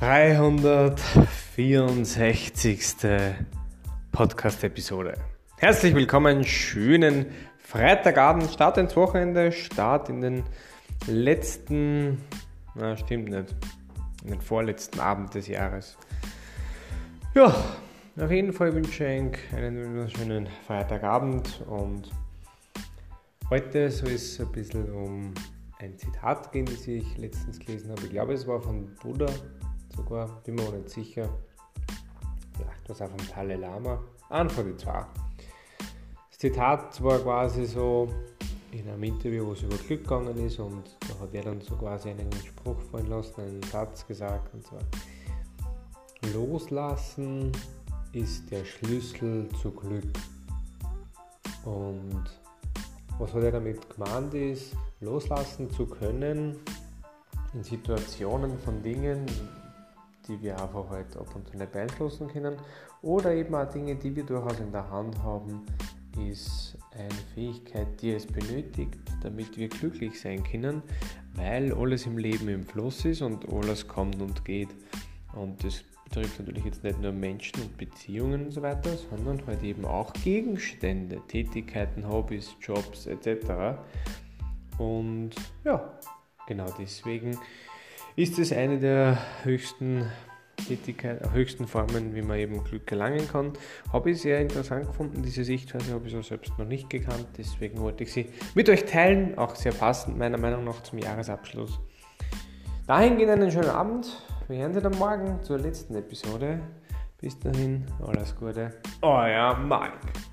364. Podcast-Episode. Herzlich willkommen, schönen Freitagabend, Start ins Wochenende, Start in den letzten, na stimmt nicht, in den vorletzten Abend des Jahres. Ja, auf jeden Fall wünsche ich einen wunderschönen Freitagabend und heute soll es ein bisschen um ein Zitat gehen, das ich letztens gelesen habe. Ich glaube, es war von Buddha sogar, bin mir auch nicht sicher. Vielleicht war es auch vom Dalai Lama. Von den zwei. Das Zitat war quasi so in einem Interview, wo es über Glück gegangen ist und da hat er dann so quasi einen Spruch fallen lassen, einen Satz gesagt und zwar Loslassen ist der Schlüssel zu Glück. Und was hat er damit gemeint ist, loslassen zu können in Situationen von Dingen, die wir einfach halt ab und zu nicht beeinflussen können. Oder eben auch Dinge, die wir durchaus in der Hand haben, ist eine Fähigkeit, die es benötigt, damit wir glücklich sein können, weil alles im Leben im Fluss ist und alles kommt und geht. Und das betrifft natürlich jetzt nicht nur Menschen und Beziehungen und so weiter, sondern halt eben auch Gegenstände, Tätigkeiten, Hobbys, Jobs etc. Und ja, genau deswegen ist es eine der höchsten höchsten Formen, wie man eben Glück erlangen kann. Habe ich sehr interessant gefunden, diese Sichtweise habe ich so selbst noch nicht gekannt, deswegen wollte ich sie mit euch teilen, auch sehr passend meiner Meinung nach zum Jahresabschluss. Dahingehend einen schönen Abend, wir hören uns dann morgen zur letzten Episode. Bis dahin, alles Gute, euer Mike.